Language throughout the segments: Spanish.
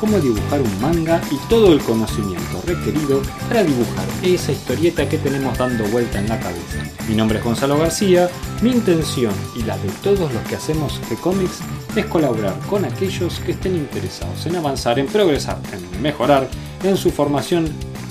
cómo dibujar un manga y todo el conocimiento requerido para dibujar esa historieta que tenemos dando vuelta en la cabeza. Mi nombre es Gonzalo García, mi intención y la de todos los que hacemos G-Comics es colaborar con aquellos que estén interesados en avanzar, en progresar, en mejorar en su formación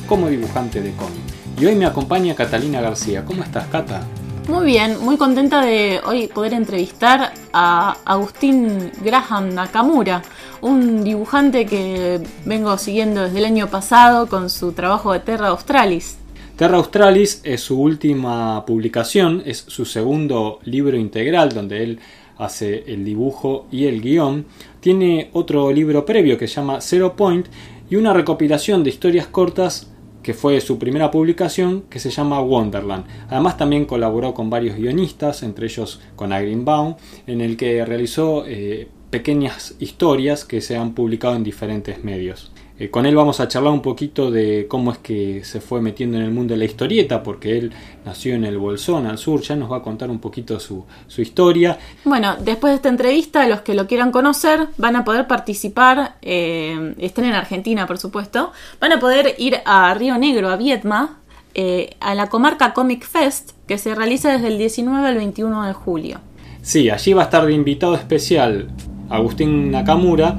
como dibujante de cómic. Y hoy me acompaña Catalina García. ¿Cómo estás, Cata? Muy bien, muy contenta de hoy poder entrevistar a Agustín Graham Nakamura, un dibujante que vengo siguiendo desde el año pasado con su trabajo de Terra Australis. Terra Australis es su última publicación, es su segundo libro integral donde él hace el dibujo y el guion. Tiene otro libro previo que se llama Zero Point y una recopilación de historias cortas que fue su primera publicación, que se llama Wonderland. Además también colaboró con varios guionistas, entre ellos con Baum, en el que realizó eh, pequeñas historias que se han publicado en diferentes medios. Eh, con él vamos a charlar un poquito de cómo es que se fue metiendo en el mundo de la historieta, porque él nació en el Bolsón, al sur, ya nos va a contar un poquito su, historia. Bueno, después de esta entrevista, los que lo quieran conocer van a poder participar, eh, estén en Argentina por supuesto, van a poder ir a Río Negro, a Vietma, eh, a la comarca Comic Fest, que se realiza desde el 19 al 21 de julio. Sí, allí va a estar de invitado especial Agustín Nakamura,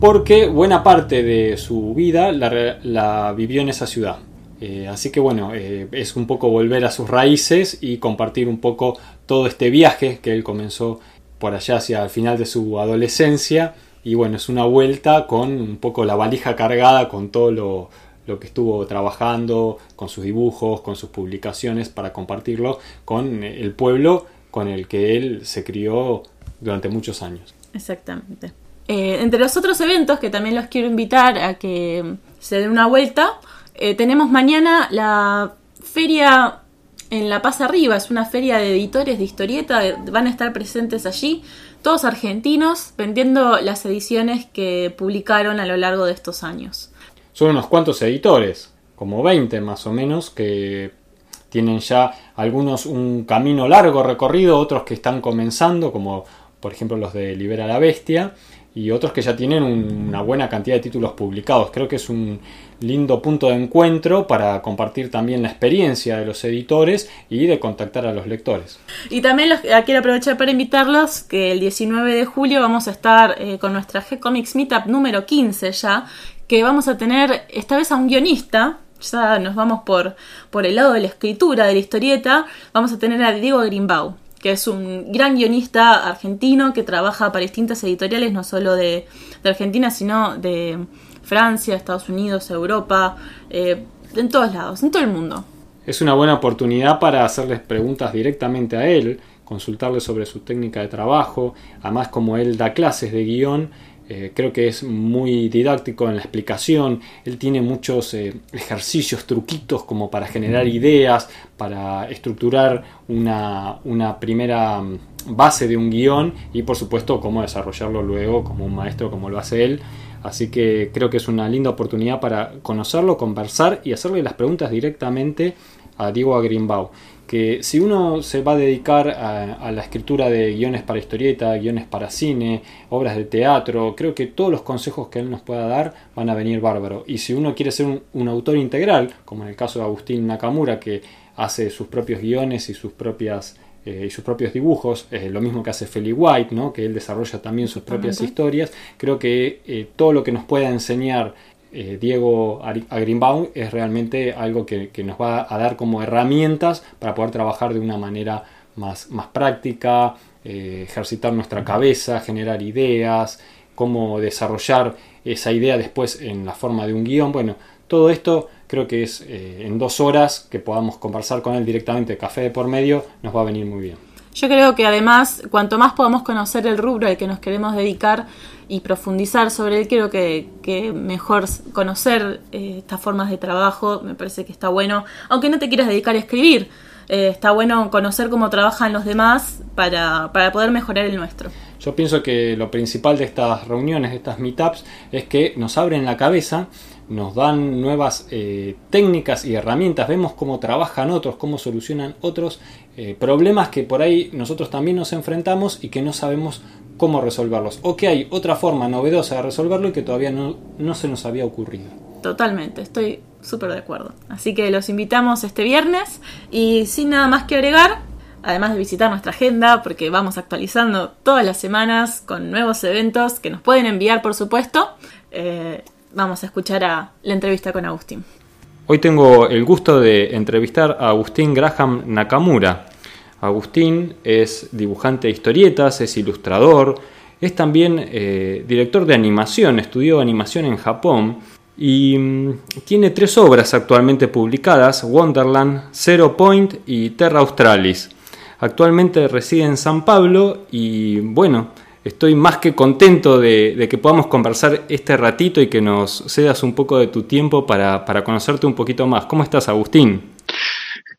porque buena parte de su vida la, vivió en esa ciudad. Eh, así que bueno, eh, es un poco volver a sus raíces y compartir un poco todo este viaje que él comenzó por allá hacia el final de su adolescencia. Y bueno, es una vuelta con un poco la valija cargada con todo lo, lo que estuvo trabajando, con sus dibujos, con sus publicaciones, para compartirlo con el pueblo con el que él se crió durante muchos años. Exactamente. Eh, entre los otros eventos que también los quiero invitar a que se den una vuelta, eh, tenemos mañana la feria en La Paz Arriba, es una feria de editores de historieta, van a estar presentes allí, todos argentinos, vendiendo las ediciones que publicaron a lo largo de estos años. Son unos cuantos editores, como 20 más o menos, que tienen ya algunos un camino largo recorrido, otros que están comenzando, como por ejemplo los de Libera la Bestia, y otros que ya tienen una buena cantidad de títulos publicados. Creo que es un lindo punto de encuentro para compartir también la experiencia de los editores y de contactar a los lectores. Y también los, ah, quiero aprovechar para invitarlos que el 19 de julio vamos a estar eh, con nuestra G-Comics Meetup número 15 ya, que vamos a tener esta vez a un guionista, ya nos vamos por, por el lado de la escritura, de la historieta, vamos a tener a Diego Grimbau que es un gran guionista argentino que trabaja para distintas editoriales, no solo de, Argentina, sino de Francia, Estados Unidos, Europa, eh, en todos lados, en todo el mundo. Es una buena oportunidad para hacerles preguntas directamente a él, consultarle sobre su técnica de trabajo, además como él da clases de guion, eh, creo que es muy didáctico en la explicación. Él tiene muchos eh, ejercicios, truquitos como para generar ideas, para estructurar una, una, primera mm, base de un guion y por supuesto cómo desarrollarlo luego como un maestro como lo hace él. Así que creo que es una linda oportunidad para conocerlo, conversar y hacerle las preguntas directamente a Diego Agrimbau que si uno se va a dedicar a, la escritura de guiones para historieta, guiones para cine, obras de teatro, creo que todos los consejos que él nos pueda dar van a venir bárbaro. Y si uno quiere ser un, autor integral, como en el caso de Agustín Nakamura, que hace sus propios guiones y sus propias eh, y sus propios dibujos, lo mismo que hace Feli White, ¿no? que él desarrolla también sus propias historias. Creo que eh, todo lo que nos pueda enseñar eh, Diego Agrimbaum es realmente algo que, nos va a dar como herramientas para poder trabajar de una manera más, más práctica, eh, ejercitar nuestra cabeza, generar ideas, cómo desarrollar esa idea después en la forma de un guion. Bueno, todo esto creo que es eh, en dos horas que podamos conversar con él directamente, café de por medio, nos va a venir muy bien. Yo creo que además, cuanto más podamos conocer el rubro al que nos queremos dedicar y profundizar sobre él, creo que, mejor conocer eh, estas formas de trabajo, me parece que está bueno, aunque no te quieras dedicar a escribir, eh, está bueno conocer cómo trabajan los demás para, para poder mejorar el nuestro. Yo pienso que lo principal de estas reuniones, de estas meetups, es que nos abren la cabeza, nos dan nuevas eh, técnicas y herramientas, vemos cómo trabajan otros, cómo solucionan otros eh, problemas que por ahí nosotros también nos enfrentamos y que no sabemos cómo resolverlos. O que hay otra forma novedosa de resolverlo y que todavía no, no se nos había ocurrido. Totalmente, estoy súper de acuerdo. Así que los invitamos este viernes y sin nada más que agregar, además de visitar nuestra agenda, porque vamos actualizando todas las semanas con nuevos eventos que nos pueden enviar, por supuesto, eh, vamos a escuchar a la entrevista con Agustín. Hoy tengo el gusto de entrevistar a Agustín Graham Nakamura. Agustín es dibujante de historietas, es ilustrador, es también eh, director de animación, estudió animación en Japón y mm, tiene tres obras actualmente publicadas, Wonderland, Zero Point y Terra Australis. Actualmente reside en San Pablo y bueno, estoy más que contento de, que podamos conversar este ratito y que nos cedas un poco de tu tiempo para, conocerte un poquito más. ¿Cómo estás, Agustín?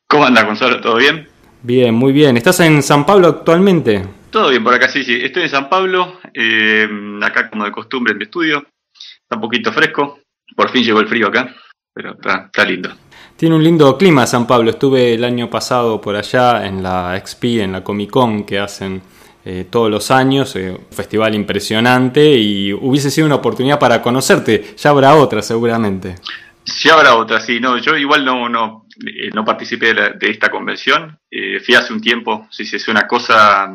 ¿Cómo andas, Gonzalo? ¿Todo bien? Bien, muy bien. ¿Estás en San Pablo actualmente? Todo bien por acá, sí, sí. Estoy en San Pablo, eh, acá como de costumbre en mi estudio. Está un poquito fresco, por fin llegó el frío acá, pero está, lindo. Tiene un lindo clima San Pablo. Estuve el año pasado por allá en la XP, en la Comic Con que hacen eh, todos los años. Eh, un festival impresionante y hubiese sido una oportunidad para conocerte. Ya habrá otra seguramente. Ya habrá otra, sí. No, yo igual no, no, eh, no participé de, esta convención. fui hace un tiempo, sí, sí, es una cosa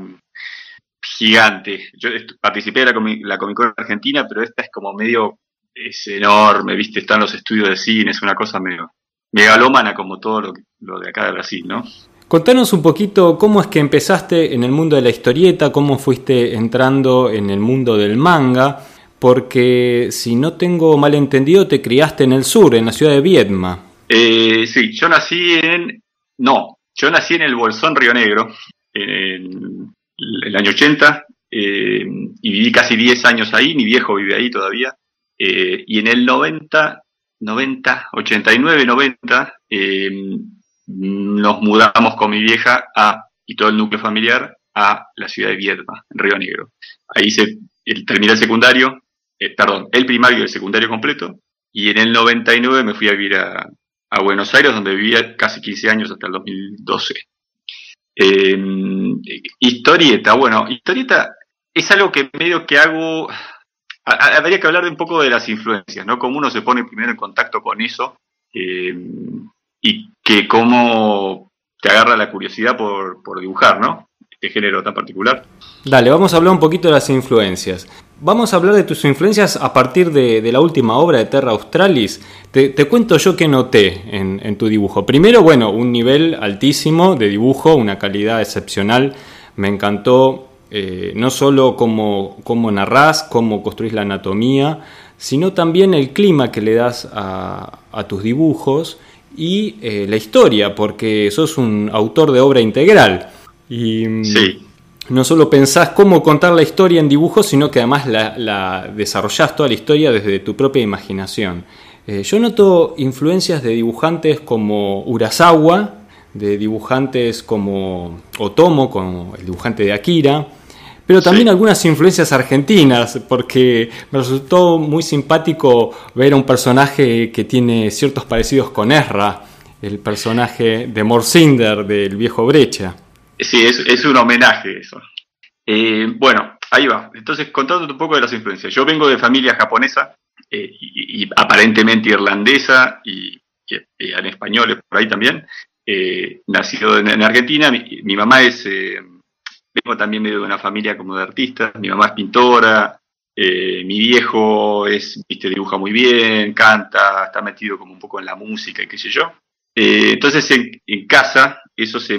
gigante. Yo participé de la, la Comic Con Argentina, pero esta es como medio es enorme, viste, están los estudios de cine, es una cosa medio megalómana como todo lo, lo de acá de Brasil, ¿no? Contanos un poquito cómo es que empezaste en el mundo de la historieta, cómo fuiste entrando en el mundo del manga, porque si no tengo mal entendido, te criaste en el sur, en la ciudad de Viedma. Eh, sí, yo nací en... No, yo nací en el Bolsón Río Negro, en el año 80, eh, y viví casi 10 años ahí, mi viejo vive ahí todavía. Eh, y en el 90, 90, 89, 90, nos mudamos con mi vieja a, y todo el núcleo familiar a la ciudad de Viedma, en Río Negro. Ahí se terminé el secundario, eh, perdón, el primario y el secundario completo, y en el 99 me fui a vivir a, Buenos Aires, donde vivía casi 15 años hasta el 2012. Em, historieta, bueno, historieta es algo que medio que hago habría que hablar de un poco de las influencias, ¿no? Cómo uno se pone primero en contacto con eso eh, y que cómo te agarra la curiosidad por, dibujar, ¿no? Este género tan particular. Dale, vamos a hablar un poquito de las influencias. Vamos a hablar de tus influencias a partir de, la última obra de Terra Australis. Te, cuento yo que noté en, tu dibujo. Primero, bueno, un nivel altísimo de dibujo, una calidad excepcional. Me encantó eh, no solo cómo, cómo, narrás, cómo construís la anatomía, sino también el clima que le das a, tus dibujos y eh, la historia, porque sos un autor de obra integral. Y mm, no solo pensás cómo contar la historia en dibujos, sino que además la, la desarrollás toda la historia desde tu propia imaginación. Eh, yo noto influencias de dibujantes como Urasawa, de dibujantes como Otomo, como el dibujante de Akira, pero también algunas influencias argentinas, porque me resultó muy simpático ver a un personaje que tiene ciertos parecidos con Ezra, el personaje de Morsinder del viejo Brecha. Sí, es, un homenaje eso. Eh, bueno, ahí va. Entonces, contándote un poco de las influencias. Yo vengo de familia japonesa eh, y, aparentemente irlandesa y, en español por ahí también. Eh, nacido en, Argentina, mi, mamá es vengo también medio de una familia como de artistas, mi mamá es pintora, eh, mi viejo es, viste, dibuja muy bien, canta, está metido como un poco en la música y qué sé yo. Eh, entonces en, casa eso se,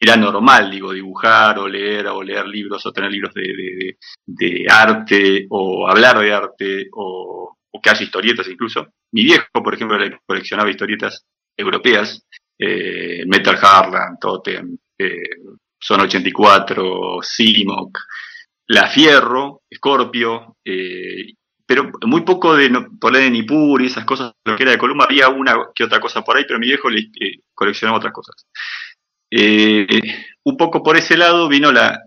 era normal, digo, dibujar o leer o leer libros o tener libros de, arte o hablar de arte o, que haya historietas incluso. Mi viejo, por ejemplo, coleccionaba historietas europeas, eh, Metal Harlan, Totem, eh, Son 84, Simoc, La Fierro, Scorpio, eh, pero muy poco de Toledo Nipur y esas cosas, lo que era de Columba, había una que otra cosa por ahí, pero mi viejo le, eh, coleccionaba otras cosas. un poco por ese lado vino la,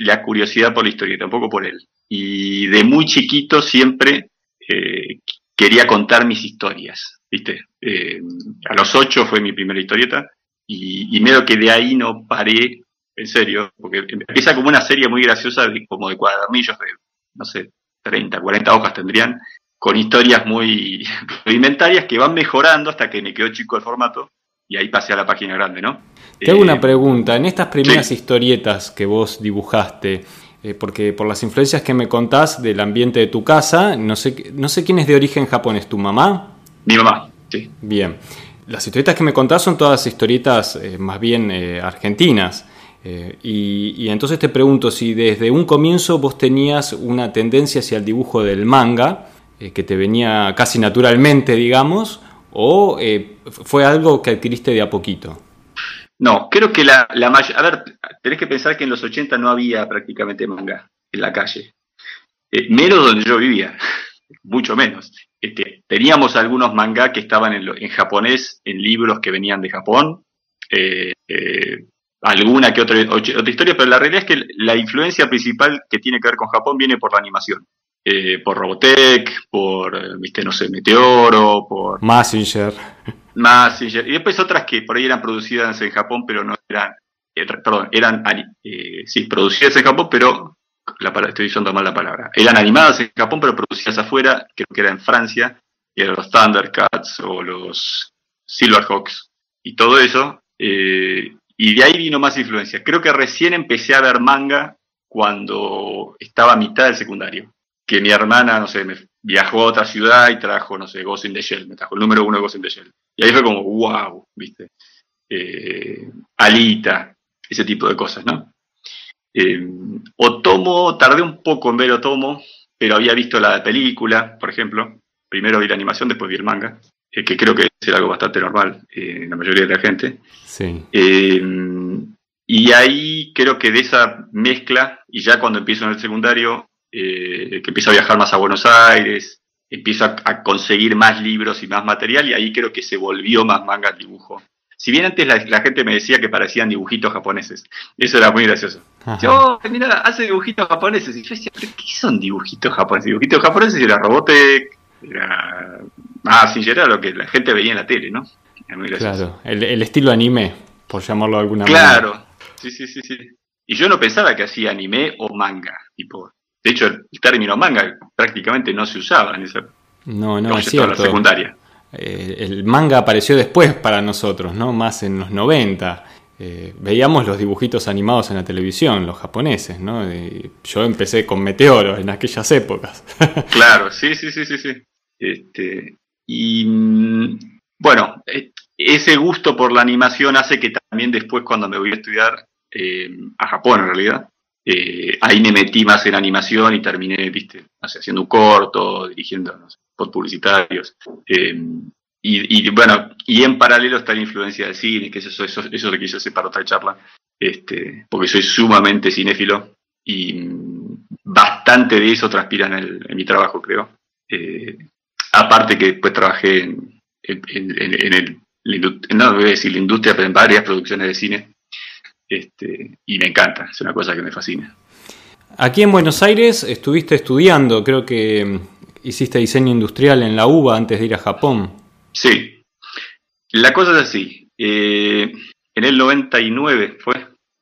la curiosidad por la historieta, un poco por él. Y de muy chiquito siempre eh, quería contar mis historias, ¿viste? Eh, a los ocho fue mi primera historieta y, y medio que de ahí no paré, en serio, porque empieza como una serie muy graciosa, como de cuadernillos de, no sé, 30, 40 hojas tendrían, con historias muy rudimentarias que van mejorando hasta que me quedó chico el formato y ahí pasé a la página grande, ¿no? Te hago una eh, pregunta. En estas primeras historietas que vos dibujaste, eh, porque por las influencias que me contás del ambiente de tu casa, no sé, no sé quién es de origen japonés, ¿tu mamá? Mi mamá, sí. Bien. Las historietas que me contás son todas historietas eh, más bien argentinas. Y, y, entonces te pregunto si desde un comienzo vos tenías una tendencia hacia el dibujo del manga, que te venía casi naturalmente, digamos, o fue algo que adquiriste de a poquito. No, creo que la, la. A ver, tenés que pensar que en los 80 no había prácticamente manga en la calle. Eh, menos donde yo vivía, mucho menos. Este, teníamos algunos manga que estaban en, en, japonés, en libros que venían de Japón, eh, eh, alguna que otra, otra historia, pero la realidad es que la influencia principal que tiene que ver con Japón viene por la animación. por Robotech, por, viste, no sé, Meteoro, por... Massinger. Más, y después otras que por ahí eran producidas en Japón, pero no eran, eh, perdón, eran, eh, sí, producidas en Japón, pero, estoy diciendo mal la palabra, eran animadas en Japón, pero producidas afuera, creo que era en Francia, y eran los Thundercats o los Silverhawks y todo eso, eh, y de ahí vino más influencia. Creo que recién empecé a ver manga cuando estaba a mitad del secundario, que mi hermana, no sé, me viajó a otra ciudad y trajo, no sé, Ghost in the Shell, me trajo el número uno de Ghost in the Shell. Y ahí fue como, wow, ¿viste? Eh, Alita, ese tipo de cosas, ¿no? Eh, Otomo, tardé un poco en ver Otomo, pero había visto la película, por ejemplo. Primero vi la animación, después vi el manga, eh, que creo que es algo bastante normal eh, en la mayoría de la gente. Sí. y ahí creo que de esa mezcla, y ya cuando empiezo en el secundario, que empiezo a viajar más a Buenos Aires, empiezo a, conseguir más libros y más material y ahí creo que se volvió más manga al dibujo. Si bien antes la, gente me decía que parecían dibujitos japoneses, eso era muy gracioso. Yo, oh, mira, hace dibujitos japoneses. Y yo decía, ¿pero qué son dibujitos japoneses? Dibujitos japoneses era Robotech, era... Ah, sí, era lo que la gente veía en la tele, ¿no? Claro, el, el, estilo anime, por llamarlo de alguna manera. Claro, sí, sí, sí, sí. Y yo no pensaba que hacía anime o manga, tipo, de hecho, el término manga prácticamente no se usaba en esa no, no, es cierto. La secundaria. Eh, el manga apareció después para nosotros, ¿no? Más en los 90. Eh, veíamos los dibujitos animados en la televisión, los japoneses, ¿no? yo empecé con Meteoro en aquellas épocas. claro, sí, sí, sí, sí, sí. Este, y mm, bueno, eh, ese gusto por la animación hace que también después cuando me voy a estudiar a Japón en realidad, eh, ahí me metí más en animación y terminé, viste, haciendo un corto, dirigiendo por publicitarios. Eh, y, bueno, y en paralelo está la influencia del cine, que eso, eso, eso lo quise hacer para otra charla, este, porque soy sumamente cinéfilo y bastante de eso transpira en, mi trabajo, creo. Eh, aparte que después trabajé en, el, no voy a decir la industria, pero en varias producciones de cine este, y me encanta, es una cosa que me fascina. Aquí en Buenos Aires estuviste estudiando, creo que mm, hiciste diseño industrial en la UBA antes de ir a Japón. Sí, la cosa es así. Eh, en el 99 fue,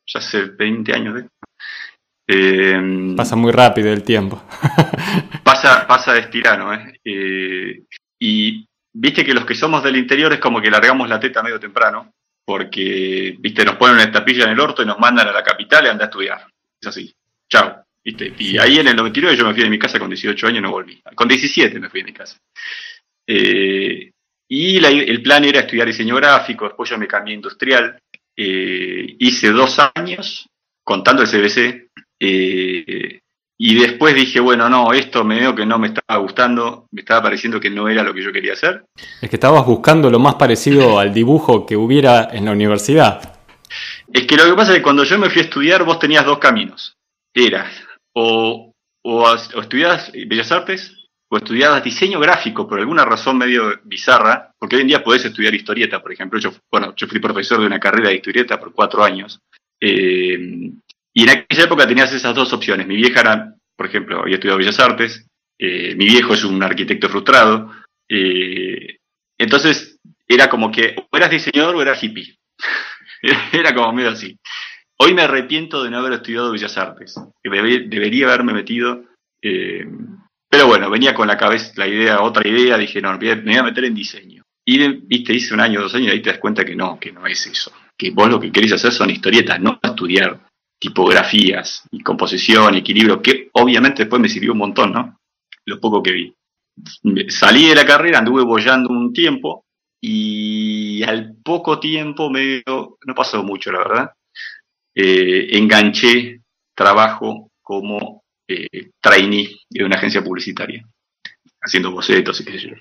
ya hace 20 años. ¿eh? Eh, pasa muy rápido el tiempo. pasa, pasa de estirano. y viste que los que somos del interior es como que largamos la teta medio temprano porque, viste, nos ponen una estapilla en el orto y nos mandan a la capital y anda a estudiar. Es así. Chao. ¿Viste? Y ahí en el 99 yo me fui de mi casa con 18 años y no volví. Con 17 me fui de mi casa. Eh, y el plan era estudiar diseño gráfico, después yo me cambié a industrial. Eh, hice dos años contando el CBC. Eh, y después dije, bueno, no, esto me veo que no me estaba gustando, me estaba pareciendo que no era lo que yo quería hacer. Es que estabas buscando lo más parecido al dibujo que hubiera en la universidad. Es que lo que pasa es que cuando yo me fui a estudiar, vos tenías dos caminos. Era o, o, estudiabas Bellas Artes o estudiabas diseño gráfico por alguna razón medio bizarra, porque hoy en día podés estudiar historieta, por ejemplo. Yo, bueno, yo fui profesor de una carrera de historieta por cuatro años. Eh, Y en aquella época tenías esas dos opciones. Mi vieja era, por ejemplo, había estudiado Bellas Artes, eh, mi viejo es un arquitecto frustrado, eh, entonces era como que o eras diseñador o eras hippie. era como medio así. Hoy me arrepiento de no haber estudiado Bellas Artes. Debería haberme metido. Eh, pero bueno, venía con la cabeza la idea, otra idea, dije, no, me voy a meter en diseño. Y viste, hice un año, dos años, y ahí te das cuenta que no, que no es eso. Que vos lo que querés hacer son historietas, no estudiar tipografías y composición equilibrio, que obviamente después me sirvió un montón, ¿no? Lo poco que vi. Salí de la carrera, anduve bollando un tiempo y al poco tiempo, medio, no pasó mucho, la verdad, eh, enganché trabajo como eh, trainee de una agencia publicitaria, haciendo bocetos y qué sé yo.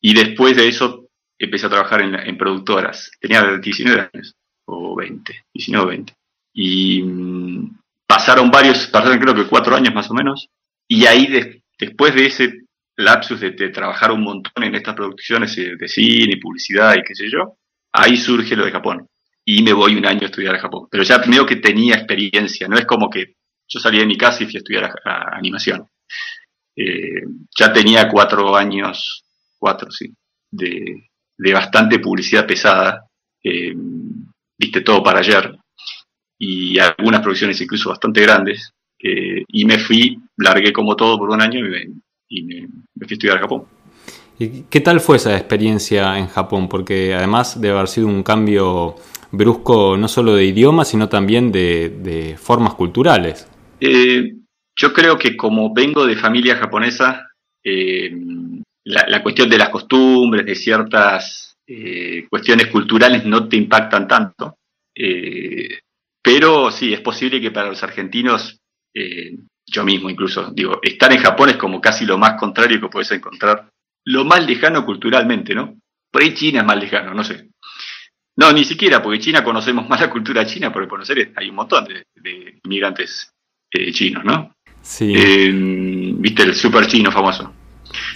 Y después de eso empecé a trabajar en, productoras. Tenía 19 años, o 20, 19 o 20. Y mm, pasaron varios, pasaron creo que cuatro años más o menos, y ahí después de ese lapsus de, trabajar un montón en estas producciones de cine, y publicidad y qué sé yo, ahí surge lo de Japón. Y me voy un año a estudiar a Japón. Pero ya primero que tenía experiencia, no es como que yo salí de mi casa y fui a estudiar animación. Eh, ya tenía cuatro años, cuatro, sí, de, bastante publicidad pesada. Eh, viste todo para ayer y algunas producciones incluso bastante grandes. Eh, y me fui, largué como todo por un año y, me, fui a estudiar a Japón. ¿Y qué tal fue esa experiencia en Japón? Porque además debe haber sido un cambio brusco no solo de idioma, sino también de, formas culturales. Eh, yo creo que como vengo de familia japonesa, eh, la, cuestión de las costumbres, de ciertas cuestiones culturales no te impactan tanto. Pero sí, es posible que para los argentinos, eh, yo mismo incluso, digo, estar en Japón es como casi lo más contrario que puedes encontrar, lo más lejano culturalmente, ¿no? Por ahí China es más lejano, no sé. No, ni siquiera, porque China conocemos más la cultura china, porque por conocer hay un montón de, inmigrantes eh, chinos, ¿no? Sí. Eh, Viste el super chino famoso.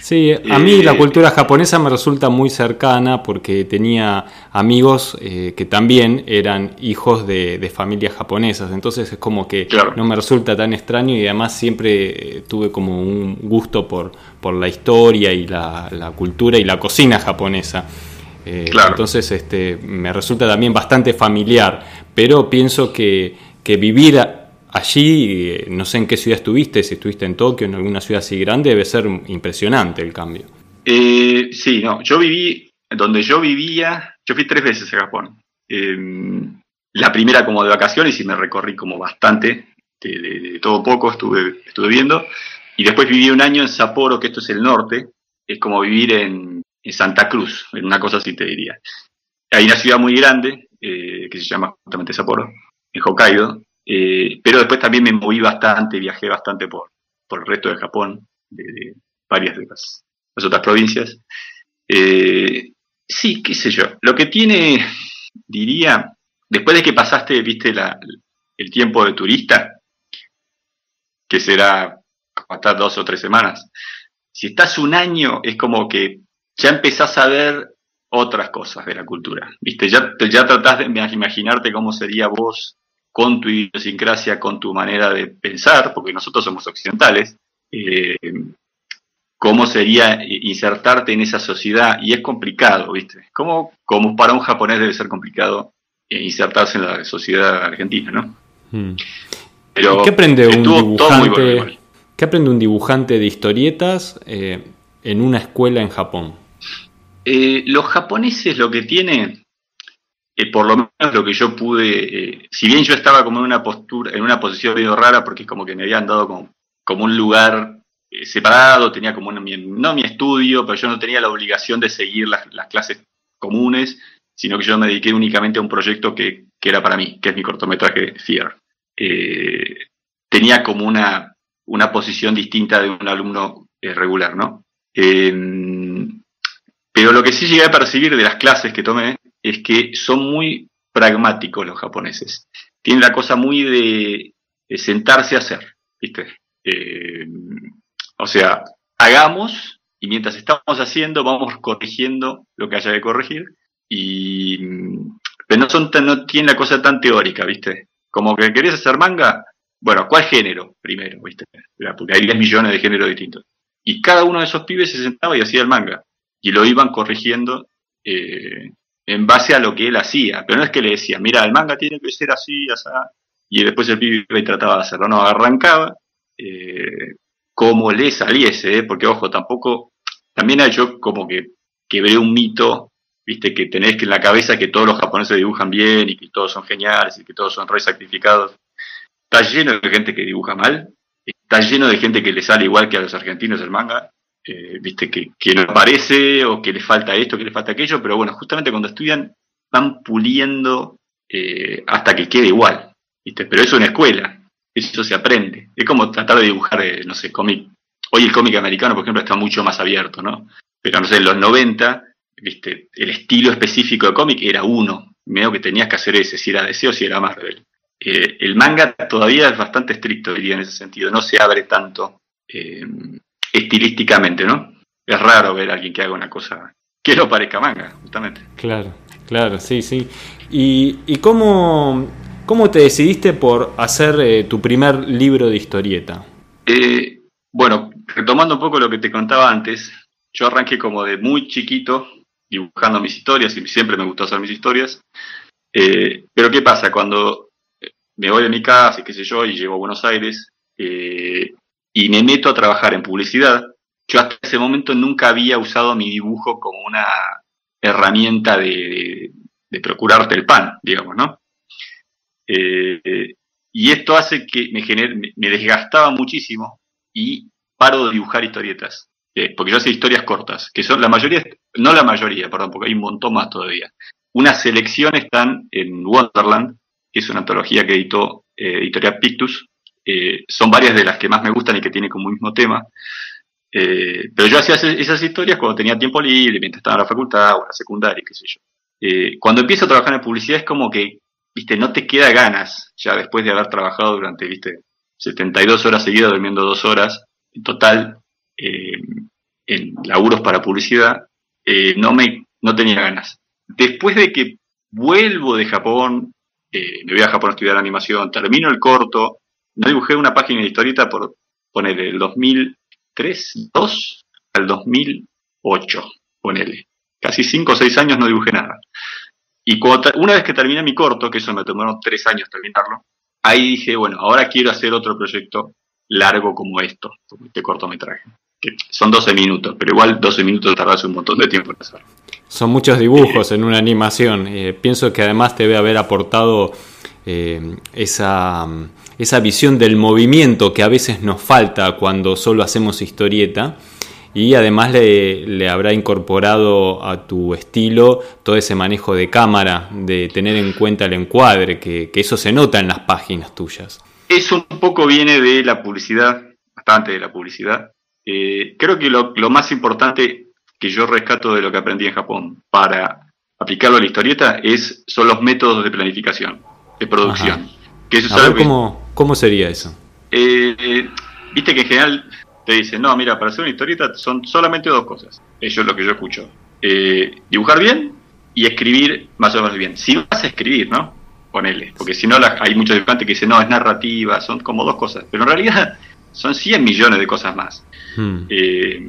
Sí, a mí la eh, cultura japonesa me resulta muy cercana porque tenía amigos eh, que también eran hijos de, familias japonesas, entonces es como que no me resulta tan extraño y además siempre eh, tuve como un gusto por, por la historia y la, cultura y la cocina japonesa. Entonces este, me resulta también bastante familiar, pero pienso que, que vivir allí, eh, no sé en qué ciudad estuviste, si estuviste en Tokio, en alguna ciudad así grande, debe ser impresionante el cambio. Eh, sí, no, yo viví, donde yo vivía, yo fui tres veces a Japón. Em, la primera como de vacaciones y me recorrí como bastante, de, todo poco estuve, estuve viendo. Y después viví un año en Sapporo, que esto es el norte, es como vivir en, Santa Cruz, en una cosa así te diría. Hay una ciudad muy grande, eh, que se llama justamente Sapporo, en Hokkaido, eh, pero después también me moví bastante, viajé bastante por, por el resto de Japón, de, varias de las, otras provincias. Eh, sí, qué sé yo. Lo que tiene, diría, después de que pasaste, viste, la, el tiempo de turista, que será hasta dos o tres semanas, si estás un año es como que ya empezás a ver otras cosas de la cultura, viste, ya, ya tratás de imaginarte cómo sería vos con tu idiosincrasia, con tu manera de pensar, porque nosotros somos occidentales, eh, cómo sería insertarte en esa sociedad, y es complicado, ¿viste? Como, como para un japonés debe ser complicado eh, insertarse en la sociedad argentina, ¿no? Hmm. Pero ¿Qué aprende un dibujante? ¿Qué aprende un dibujante de historietas eh, en una escuela en Japón? los japoneses lo que tienen por lo menos lo que yo pude, eh, si bien yo estaba como en una postura, en una posición medio rara, porque como que me habían dado como, un lugar eh, separado, tenía como no mi estudio, pero yo no tenía la obligación de seguir las, clases comunes, sino que yo me dediqué únicamente a un proyecto que, era para mí, que es mi cortometraje Fear. Eh, tenía como una, una posición distinta de un alumno regular, ¿no? pero lo que sí llegué a percibir de las clases que tomé es que son muy pragmáticos los japoneses. Tienen la cosa muy de, sentarse a hacer, ¿viste? Eh, o sea, hagamos y mientras estamos haciendo vamos corrigiendo lo que haya que corregir y pero no son no tienen la cosa tan teórica, ¿viste? Como que querés hacer manga, bueno, ¿cuál género primero? ¿viste? Porque hay 10 millones de géneros distintos. Y cada uno de esos pibes se sentaba y hacía el manga. Y lo iban corrigiendo eh, en base a lo que él hacía. Pero no es que le decía, mira, el manga tiene que ser así, así. Y después el pibe trataba de hacerlo. No, arrancaba eh, como le saliese, ¿eh? porque ojo, tampoco. También hay yo como que quebré un mito, viste, que tenés que en la cabeza que todos los japoneses dibujan bien y que todos son geniales y que todos son re sacrificados. Está lleno de gente que dibuja mal, está lleno de gente que le sale igual que a los argentinos el manga, eh, viste, que, que, no aparece o que le falta esto, que le falta aquello, pero bueno, justamente cuando estudian van puliendo eh, hasta que quede igual, viste, pero eso es una escuela, eso se aprende, es como tratar de dibujar, eh, no sé, cómic. Hoy el cómic americano, por ejemplo, está mucho más abierto, ¿no? Pero no sé, en los 90, viste, el estilo específico de cómic era uno, medio que tenías que hacer ese, si era Deseo, si era Marvel. Eh, el manga todavía es bastante estricto, diría, en ese sentido. No se abre tanto estilísticamente, ¿no? Es raro ver a alguien que haga una cosa que no parezca manga, justamente. Claro, claro, sí, sí. ¿Y, y cómo, cómo, te decidiste por hacer eh, tu primer libro de historieta? bueno, retomando un poco lo que te contaba antes, yo arranqué como de muy chiquito dibujando mis historias y siempre me gustó hacer mis historias. pero ¿qué pasa? Cuando me voy de mi casa y qué sé yo, y llego a Buenos Aires, eh, y me meto a trabajar en publicidad. Yo hasta ese momento nunca había usado mi dibujo como una herramienta de, procurarte el pan, digamos, ¿no? Eh, y esto hace que me, me desgastaba muchísimo y paro de dibujar historietas. Eh, porque yo hacía historias cortas, que son la mayoría, no la mayoría, perdón, porque hay un montón más todavía. Una selección están en Wonderland, que es una antología que editó eh, Editorial Pictus. Eh, son varias de las que más me gustan y que tiene como mismo tema. Eh, pero yo hacía esas historias cuando tenía tiempo libre, mientras estaba en la facultad o en la secundaria, qué sé yo. cuando empiezo a trabajar en publicidad es como que, viste, no te queda ganas, ya después de haber trabajado durante, viste, 72 horas seguidas, durmiendo dos horas, en total, en laburos para publicidad, no me, no tenía ganas. Después de que vuelvo de Japón, eh, me voy a Japón a estudiar animación, termino el corto, no dibujé una página de historieta por poner el 2003, 2 al 2008, ponele. Casi 5 o 6 años no dibujé nada. Y una vez que terminé mi corto, que eso me tomó 3 años terminarlo, ahí dije, bueno, ahora quiero hacer otro proyecto largo como esto, como este cortometraje. Que son 12 minutos, pero igual 12 minutos tardas un montón de tiempo en hacerlo. Son muchos dibujos en una animación. Eh, pienso que además te debe haber aportado eh, esa, esa, visión del movimiento que a veces nos falta cuando solo hacemos historieta. Y además le, habrá incorporado a tu estilo todo ese manejo de cámara, de tener en cuenta el encuadre, que, eso se nota en las páginas tuyas. Eso un poco viene de la publicidad, bastante de la publicidad. Eh, creo que lo, lo más importante que yo rescato de lo que aprendí en Japón para aplicarlo a la historieta es, son los métodos de planificación, de producción. Que eso ¿cómo, sería eso? Eh, viste que en general te dicen, no, mira, para hacer una historieta son solamente dos cosas. Eso es lo que yo escucho. Eh, dibujar bien y escribir más o menos bien. Si vas a escribir, ¿no? Ponele. Porque si no, hay muchos dibujantes que dicen, no, es narrativa, son como dos cosas. Pero en realidad son 100 millones de cosas más. Hmm. Eh,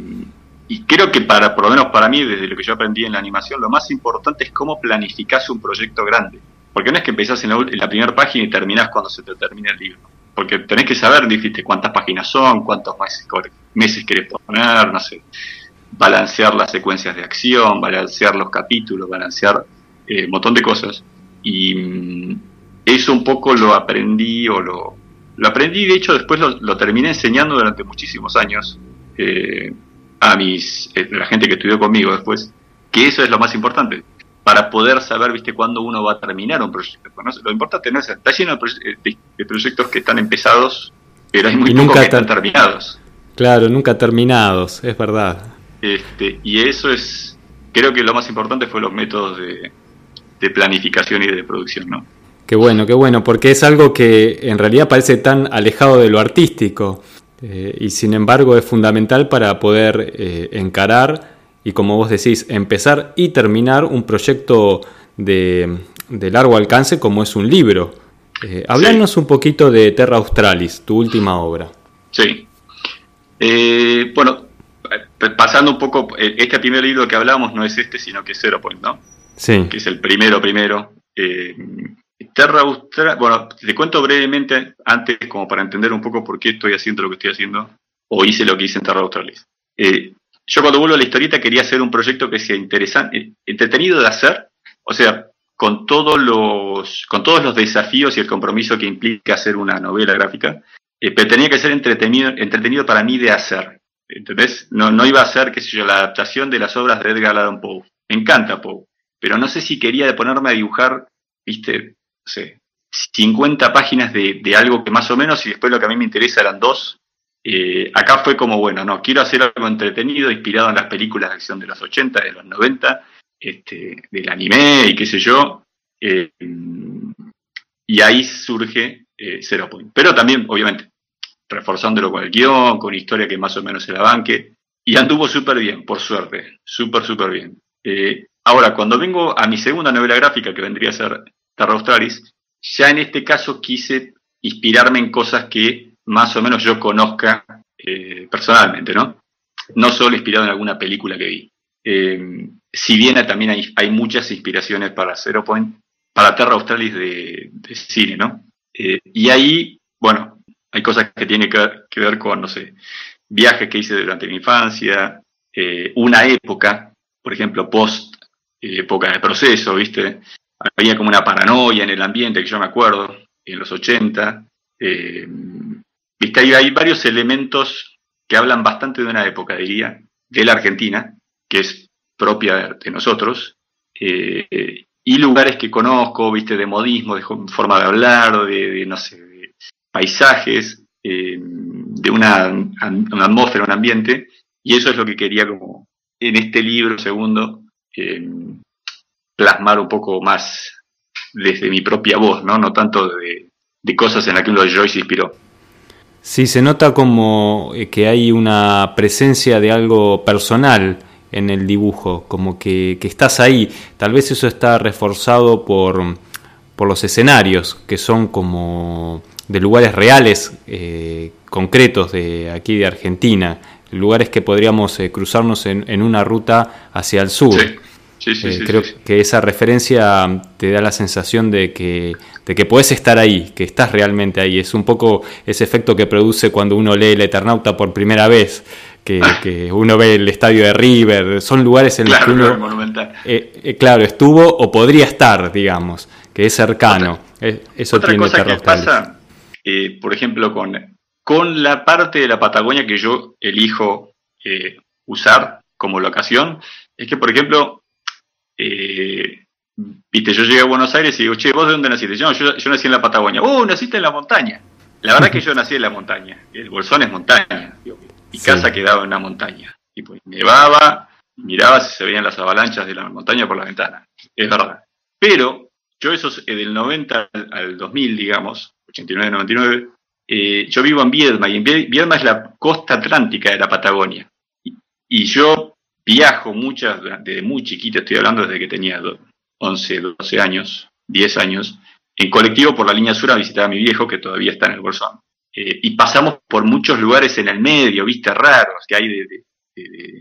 y creo que para, por lo menos para mí, desde lo que yo aprendí en la animación, lo más importante es cómo planificás un proyecto grande. Porque no es que empezás en la, primera página y terminás cuando se te termina el libro. Porque tenés que saber, dijiste, cuántas páginas son, cuántos meses, meses querés poner, no sé, balancear las secuencias de acción, balancear los capítulos, balancear eh, un montón de cosas. Y mm, eso un poco lo aprendí o lo, lo aprendí, de hecho después lo, lo terminé enseñando durante muchísimos años. Eh, a mis, eh, la gente que estudió conmigo después, que eso es lo más importante, para poder saber, viste, cuándo uno va a terminar un proyecto. Lo importante no es, está lleno de, proyectos que están empezados, pero hay muy pocos que están terminados. Claro, nunca terminados, es verdad. Este, y eso es, creo que lo más importante fue los métodos de, de planificación y de producción, ¿no? Qué bueno, qué bueno, porque es algo que en realidad parece tan alejado de lo artístico. Eh, y sin embargo es fundamental para poder eh, encarar y como vos decís, empezar y terminar un proyecto de, largo alcance como es un libro. Eh, hablanos un poquito de Terra Australis, tu última obra. Sí. Eh, bueno, pasando un poco, eh, este primer libro que hablamos no es este, sino que es Zero Point, ¿no? Sí. Que es el primero, primero. Eh, Terra Australis, bueno, te cuento brevemente, antes como para entender un poco por qué estoy haciendo lo que estoy haciendo, o hice lo que hice en Terra Australis. Eh, yo cuando vuelvo a la historieta quería hacer un proyecto que sea interesante, entretenido de hacer, o sea, con todos los, con todos los desafíos y el compromiso que implica hacer una novela gráfica, eh, pero tenía que ser entretenido, entretenido para mí de hacer. ¿Entendés? No, no iba a ser, qué sé yo, la adaptación de las obras de Edgar Allan Poe. Me encanta Poe. Pero no sé si quería ponerme a dibujar, viste, no sé, 50 páginas de, de algo que más o menos, y después lo que a mí me interesa eran dos, eh, acá fue como, bueno, no, quiero hacer algo entretenido, inspirado en las películas de acción de los 80, de los 90, este, del anime y qué sé yo. Eh, y ahí surge eh, Zero Point. Pero también, obviamente, reforzándolo con el guion, con historia que más o menos se la banque. Y anduvo súper bien, por suerte, súper, súper bien. Eh, ahora, cuando vengo a mi segunda novela gráfica, que vendría a ser Terra Australis, ya en este caso quise inspirarme en cosas que más o menos yo conozca eh, personalmente, ¿no? No solo inspirado en alguna película que vi. Eh, si bien también hay, muchas inspiraciones para Zero Point, para Terra Australis de, cine, ¿no? Eh, y ahí, bueno, hay cosas que tienen que, ver con, no sé, viajes que hice durante mi infancia, una época, por ejemplo, post época de proceso, ¿viste? Había como una paranoia en el ambiente que yo me acuerdo, en los 80. Eh, Viste, hay, hay varios elementos que hablan bastante de una época, diría, de la Argentina, que es propia de nosotros, eh, y lugares que conozco, viste, de modismo, de forma de hablar, de, no sé, paisajes, eh, de una, atmósfera, un ambiente, y eso es lo que quería como en este libro segundo eh, plasmar un poco más desde mi propia voz, ¿no? No tanto de, de cosas en las que uno de Joyce inspiró. Sí, se nota como eh, que hay una presencia de algo personal en el dibujo, como que, que estás ahí. Tal vez eso está reforzado por, por los escenarios, que son como de lugares reales, eh, concretos de aquí de Argentina, lugares que podríamos eh, cruzarnos en, en, una ruta hacia el sur. Sí, sí, eh, sí, creo que esa referencia te da la sensación de que, de que puedes estar ahí, que estás realmente ahí. Es un poco ese efecto que produce cuando uno lee El Eternauta por primera vez, que, Ah. que uno ve el estadio de River. Son lugares en Claro, los que uno, eh, eh, claro, estuvo o podría estar, digamos, que es cercano. Eh, Eso Otra tiene cosa que pasa, eh, por ejemplo, con, con la parte de la Patagonia que yo elijo usar como locación, es que, por ejemplo, eh, viste, yo llegué a Buenos Aires y digo, che, ¿vos de dónde naciste? Yo, yo, yo nací en la Patagonia. ¡Oh, naciste en la montaña! La verdad que yo nací en la montaña. El Bolsón es montaña. Digo, mi Sí. casa quedaba en una montaña. Y pues nevaba, miraba si se veían las avalanchas de la montaña por la ventana. Es verdad. Pero yo esos eh, del 90 al, al 2000, digamos, 89-99, eh, yo vivo en Viedma y en Viedma es la costa atlántica de la Patagonia. Y, y yo viajo muchas, desde muy chiquito, estoy hablando desde que tenía do- 11, 12 años, 10 años, en colectivo por la línea sur a visitar a mi viejo que todavía está en el Bolsón. Eh, y pasamos por muchos lugares en el medio, viste, raros, que hay de,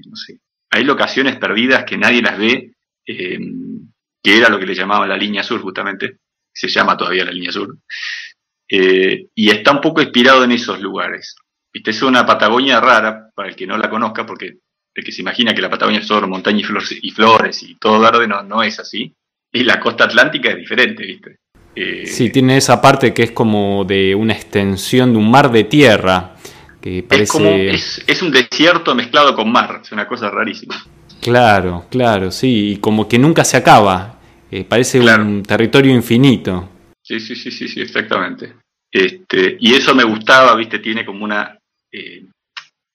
no sé, hay locaciones perdidas que nadie las ve, eh, que era lo que le llamaban la línea sur justamente, se llama todavía la línea sur, eh, y está un poco inspirado en esos lugares. Viste, es una Patagonia rara, para el que no la conozca, porque el que se imagina que la Patagonia es solo montaña y flores y, flores y todo verde, no, no es así. Y la costa atlántica es diferente, ¿viste? Eh, Sí, tiene esa parte que es como de una extensión de un mar de tierra, que parece... es, como, es, es un desierto mezclado con mar, es una cosa rarísima. Claro, claro, sí, y como que nunca se acaba, eh, parece Claro. un territorio infinito. Sí, sí, sí, sí, sí, exactamente. Este, y eso me gustaba, viste, tiene como una... eh,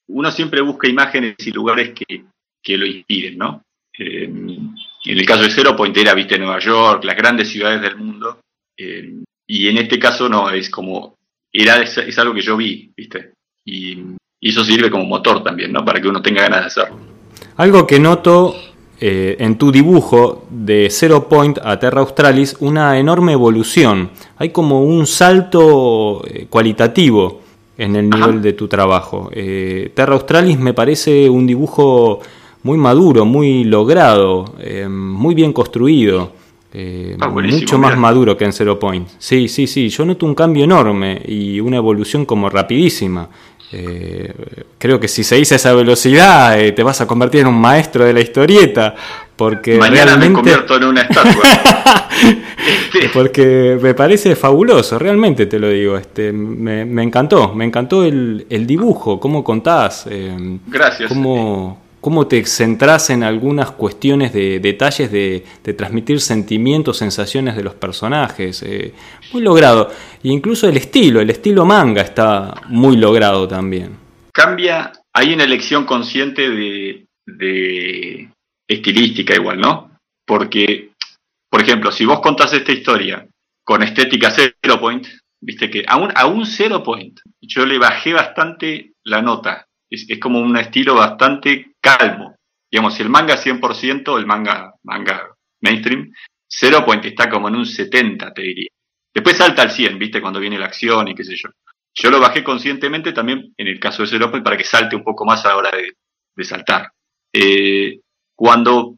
uno siempre busca imágenes y lugares que, que lo inspiren, ¿no? Eh, en el caso de Zero Point era, viste, Nueva York, las grandes ciudades del mundo. eh, y en este caso no, es como... Era, es, es algo que yo vi, viste. Y, y eso sirve como motor también, ¿no? Para que uno tenga ganas de hacerlo. Algo que noto eh, en tu dibujo de Zero Point a Terra Australis una enorme evolución. Hay como un salto cualitativo en el nivel de tu trabajo. Eh, Terra Australis me parece un dibujo muy maduro, muy logrado, muy bien construido. Ah, mucho más maduro que en Zero Point. Sí, sí, sí. Yo noto un cambio enorme y una evolución como rapidísima. Eh, creo que si se dice esa velocidad eh, te vas a convertir en un maestro de la historieta. Porque Mañana realmente... me convierto en una estatua. Este. Porque me parece fabuloso, realmente te lo digo. Este, me, encantó, me encantó el, dibujo, cómo contás. Eh, Gracias. Cómo, cómo te centrás en algunas cuestiones de detalles de, transmitir sentimientos, sensaciones de los personajes. Eh, muy logrado. E incluso el estilo, el estilo manga está muy logrado también. Cambia, hay una elección consciente de, estilística igual, ¿no? Porque, por ejemplo, si vos contás esta historia con estética zero point, viste que a un, a un zero point yo le bajé bastante la nota es, como un estilo bastante calmo. Digamos, si el manga 100%, el manga, manga mainstream, Zero Point está como en un 70, te diría. Después salta al 100, ¿viste? Cuando viene la acción y qué sé yo. Yo lo bajé conscientemente también en el caso de Zero Point para que salte un poco más a la hora de, saltar. Eh, cuando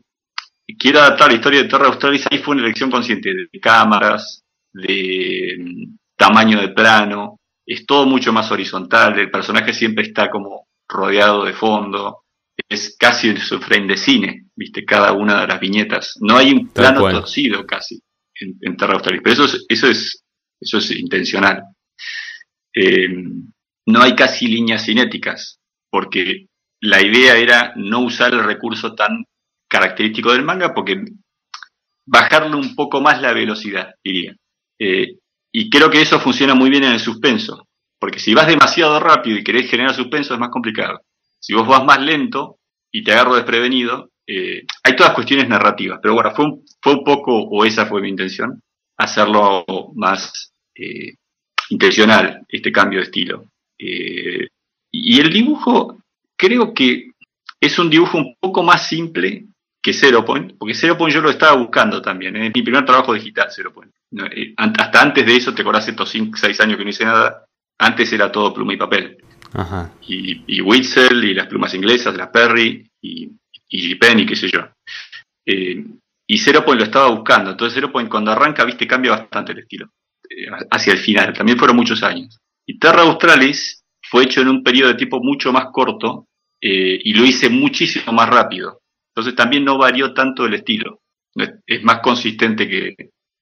quiero adaptar la historia de Terra Australis, ahí fue una elección consciente de cámaras, de mm, tamaño de plano, es todo mucho más horizontal, el personaje siempre está como rodeado de fondo, es casi un frame de cine, viste, cada una de las viñetas. No hay un plano torcido casi en, Terra Australis, pero eso es, eso es, eso es intencional. Eh, no hay casi líneas cinéticas, porque la idea era no usar el recurso tan característico del manga, porque bajarle un poco más la velocidad, diría. Eh, y creo que eso funciona muy bien en el suspenso. Porque si vas demasiado rápido y querés generar suspenso es más complicado. Si vos vas más lento y te agarro desprevenido, eh, hay todas cuestiones narrativas. Pero bueno, fue un, fue un poco, o esa fue mi intención, hacerlo más eh, intencional, este cambio de estilo. Y el dibujo, creo que es un dibujo un poco más simple que Zero Point, porque Zero Point yo lo estaba buscando también, es mi primer trabajo digital, Zero Point. hasta antes de eso, te acordás estos 6 años que no hice nada, antes era todo pluma y papel. Y, y Witzel y las plumas inglesas, la Perry y, y Penny, qué sé yo. Eh, y Zero Point lo estaba buscando. Entonces Zero Point cuando arranca, viste, cambia bastante el estilo. Eh, hacia el final. También fueron muchos años. Y Terra Australis fue hecho en un periodo de tiempo mucho más corto eh, y lo hice muchísimo más rápido. Entonces también no varió tanto el estilo. Es más consistente que,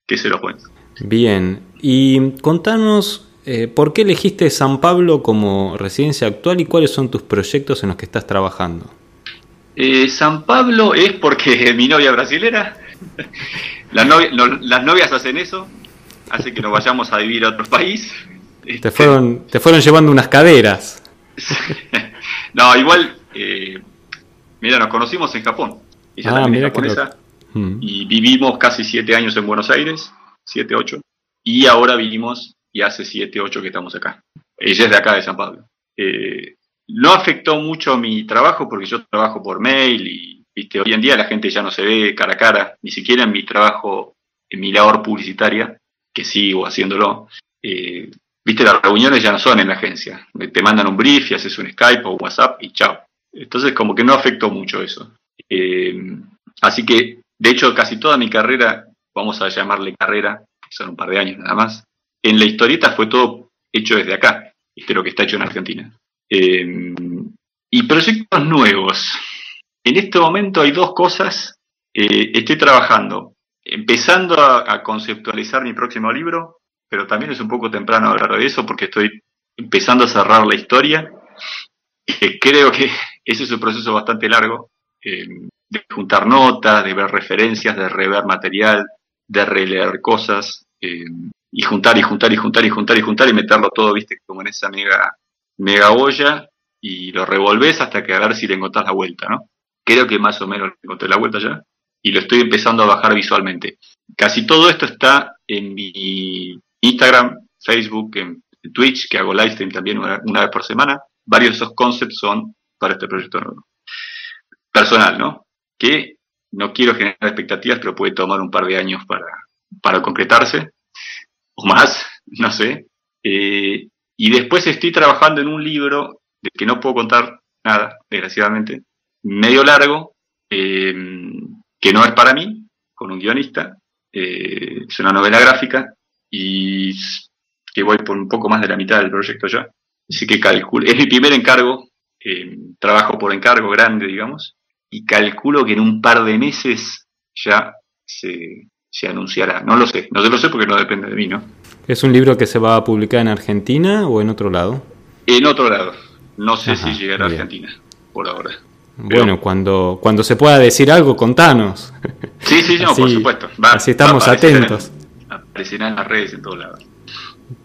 que Zero Point. Bien. Y contanos eh, ¿Por qué elegiste San Pablo como residencia actual y cuáles son tus proyectos en los que estás trabajando? Eh, San Pablo es porque mi novia brasilera. las, novias hacen eso, hace que nos vayamos a vivir a otro país. Te fueron, te fueron llevando unas caderas. no, igual, eh, mira, nos conocimos en Japón. Ella ah, también es japonesa. Y vivimos casi siete años en Buenos Aires, siete, ocho. Y ahora vivimos y hace 7, 8 que estamos acá. Ella es de acá, de San Pablo. Eh, no afectó mucho mi trabajo porque yo trabajo por mail y ¿viste? hoy en día la gente ya no se ve cara a cara, ni siquiera en mi trabajo, en mi labor publicitaria, que sigo haciéndolo. Eh, viste, las reuniones ya no son en la agencia. Te mandan un brief y haces un Skype o WhatsApp y chao. Entonces como que no afectó mucho eso. Eh, así que, de hecho, casi toda mi carrera, vamos a llamarle carrera, que son un par de años nada más, en la historieta fue todo hecho desde acá, este lo que está hecho en Argentina. Em, y proyectos nuevos. En este momento hay dos cosas. Eh, estoy trabajando, empezando a, conceptualizar mi próximo libro, pero también es un poco temprano hablar de eso porque estoy empezando a cerrar la historia. creo que ese es un proceso bastante largo, em, de juntar notas, de ver referencias, de rever material, de releer cosas. Em, y juntar y juntar y juntar y juntar y juntar y meterlo todo, viste, como en esa mega, mega olla y lo revolves hasta que a ver si le encontrás la vuelta, ¿no? Creo que más o menos le encontré la vuelta ya y lo estoy empezando a bajar visualmente. Casi todo esto está en mi Instagram, Facebook, en, Twitch, que hago live stream también una, vez por semana. Varios de esos conceptos son este proyecto. Personal, ¿no? Que no quiero generar expectativas, pero puede tomar un par de años para, para concretarse, o más, no sé. Eh, y después estoy trabajando en un libro de que no puedo contar nada, desgraciadamente, medio largo, eh, que no es para mí, con un guionista, eh, es una novela gráfica y que voy por un poco más de la mitad del proyecto ya. Así que calculo, es mi primer encargo, trabajo por encargo grande, digamos, y calculo que en un par de meses ya se, se anunciará. No lo sé, no lo sé porque no depende de mí, ¿no? ¿Es un libro que se va a publicar en Argentina o en otro lado? En otro lado. No sé si llegará a Argentina por ahora. Bueno, cuando, cuando se pueda decir algo, contanos. Sí, sí, no, por supuesto. así estamos atentos. aparecerá en las redes en todos lados.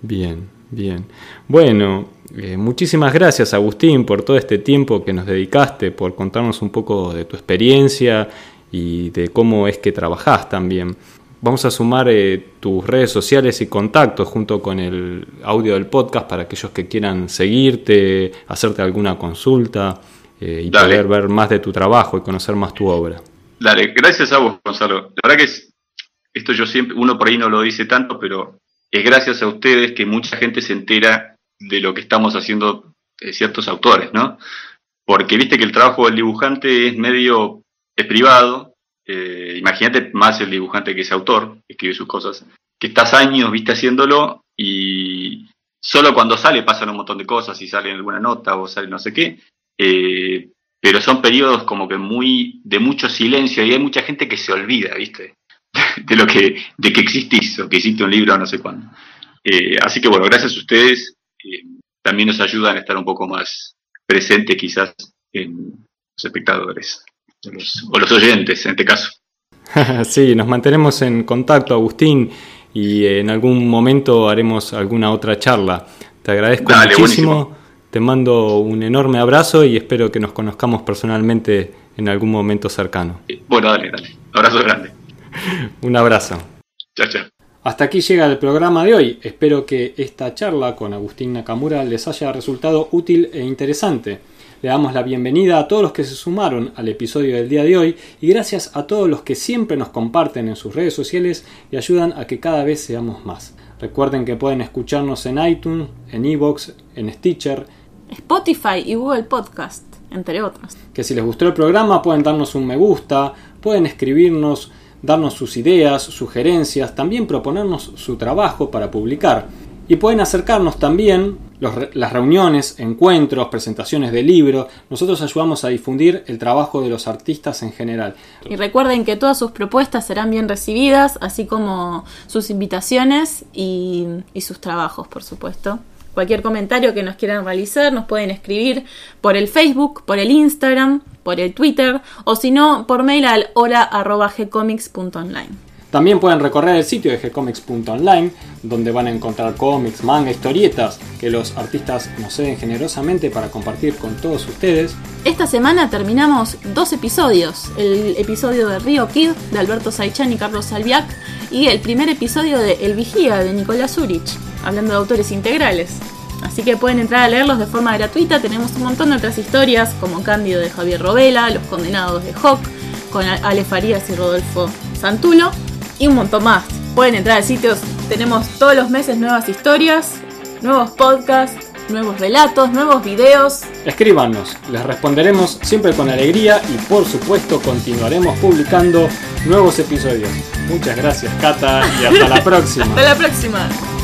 Bien, bien. Bueno, eh, muchísimas gracias Agustín por todo este tiempo que nos dedicaste, por contarnos un poco de tu experiencia y de cómo es que trabajás también. Vamos a sumar eh, tus redes sociales y contactos junto con el audio del podcast para aquellos que quieran seguirte, hacerte alguna consulta eh, y poder ver más de tu trabajo y conocer más tu obra. Dale, gracias a vos, Gonzalo. La verdad que es, esto yo siempre, uno por ahí no lo dice tanto, pero es gracias a ustedes que mucha gente se entera de lo que estamos haciendo eh, ciertos autores, ¿no? Porque viste que el trabajo del dibujante es medio privado, eh, imagínate más el dibujante que ese autor, escribe sus cosas, que estás años, viste, haciéndolo y solo cuando sale pasan un montón de cosas y sale alguna nota o sale no sé qué, eh, pero son periodos como que muy, de mucho silencio y hay mucha gente que se olvida, viste, de lo que, de que existís o que existe un libro no sé cuándo. Así que bueno, gracias a ustedes, también nos ayudan a estar un poco más presentes quizás en los espectadores o los, oyentes en este caso. sí, nos mantenemos en contacto, Agustín, y en algún momento haremos alguna otra charla. Te agradezco muchísimo, te mando un enorme abrazo y espero que nos conozcamos personalmente en algún momento cercano. Bueno, dale, dale. Abrazo grande. un abrazo. Chao, chao. Hasta aquí llega el programa de hoy. Espero que esta charla con Agustín Nakamura les haya resultado útil e interesante. Le damos la bienvenida a todos los que se sumaron al episodio del día de hoy y gracias a todos los que siempre nos comparten en sus redes sociales y ayudan a que cada vez seamos más. Recuerden que pueden escucharnos en iTunes, en Evox, en Stitcher, Spotify y Google Podcast, entre otros. Que si les gustó el programa pueden darnos un me gusta, pueden escribirnos, darnos sus ideas, sugerencias, también proponernos su trabajo para publicar. Y pueden acercarnos también las reuniones, encuentros, presentaciones de libros. Nosotros ayudamos a difundir el trabajo de los artistas en general. Y recuerden que todas sus propuestas serán bien recibidas, así como sus invitaciones y, y sus trabajos, por supuesto. Cualquier comentario que nos quieran realizar nos pueden escribir por el Facebook, por el Instagram, por el Twitter o si no por mail al hora.gcomics.online. También pueden recorrer el sitio de gcomics.online, donde van a encontrar cómics, manga, historietas que los artistas nos ceden generosamente para compartir con todos ustedes. Esta semana terminamos dos episodios: el episodio de Río Kid de Alberto Saichan y Carlos Salviac, y el primer episodio de El Vigía de Nicolás Zurich, hablando de autores integrales. Así que pueden entrar a leerlos de forma gratuita. Tenemos un montón de otras historias, como Cándido de Javier Robela, Los Condenados de Hawk, con Ale Farías y Rodolfo Santulo y un montón más. Pueden entrar al sitio, tenemos todos los meses nuevas historias, nuevos podcasts, nuevos relatos, nuevos videos. Escríbanos, les responderemos siempre con alegría y por supuesto continuaremos publicando nuevos episodios. Muchas gracias Cata y hasta la próxima. hasta la próxima.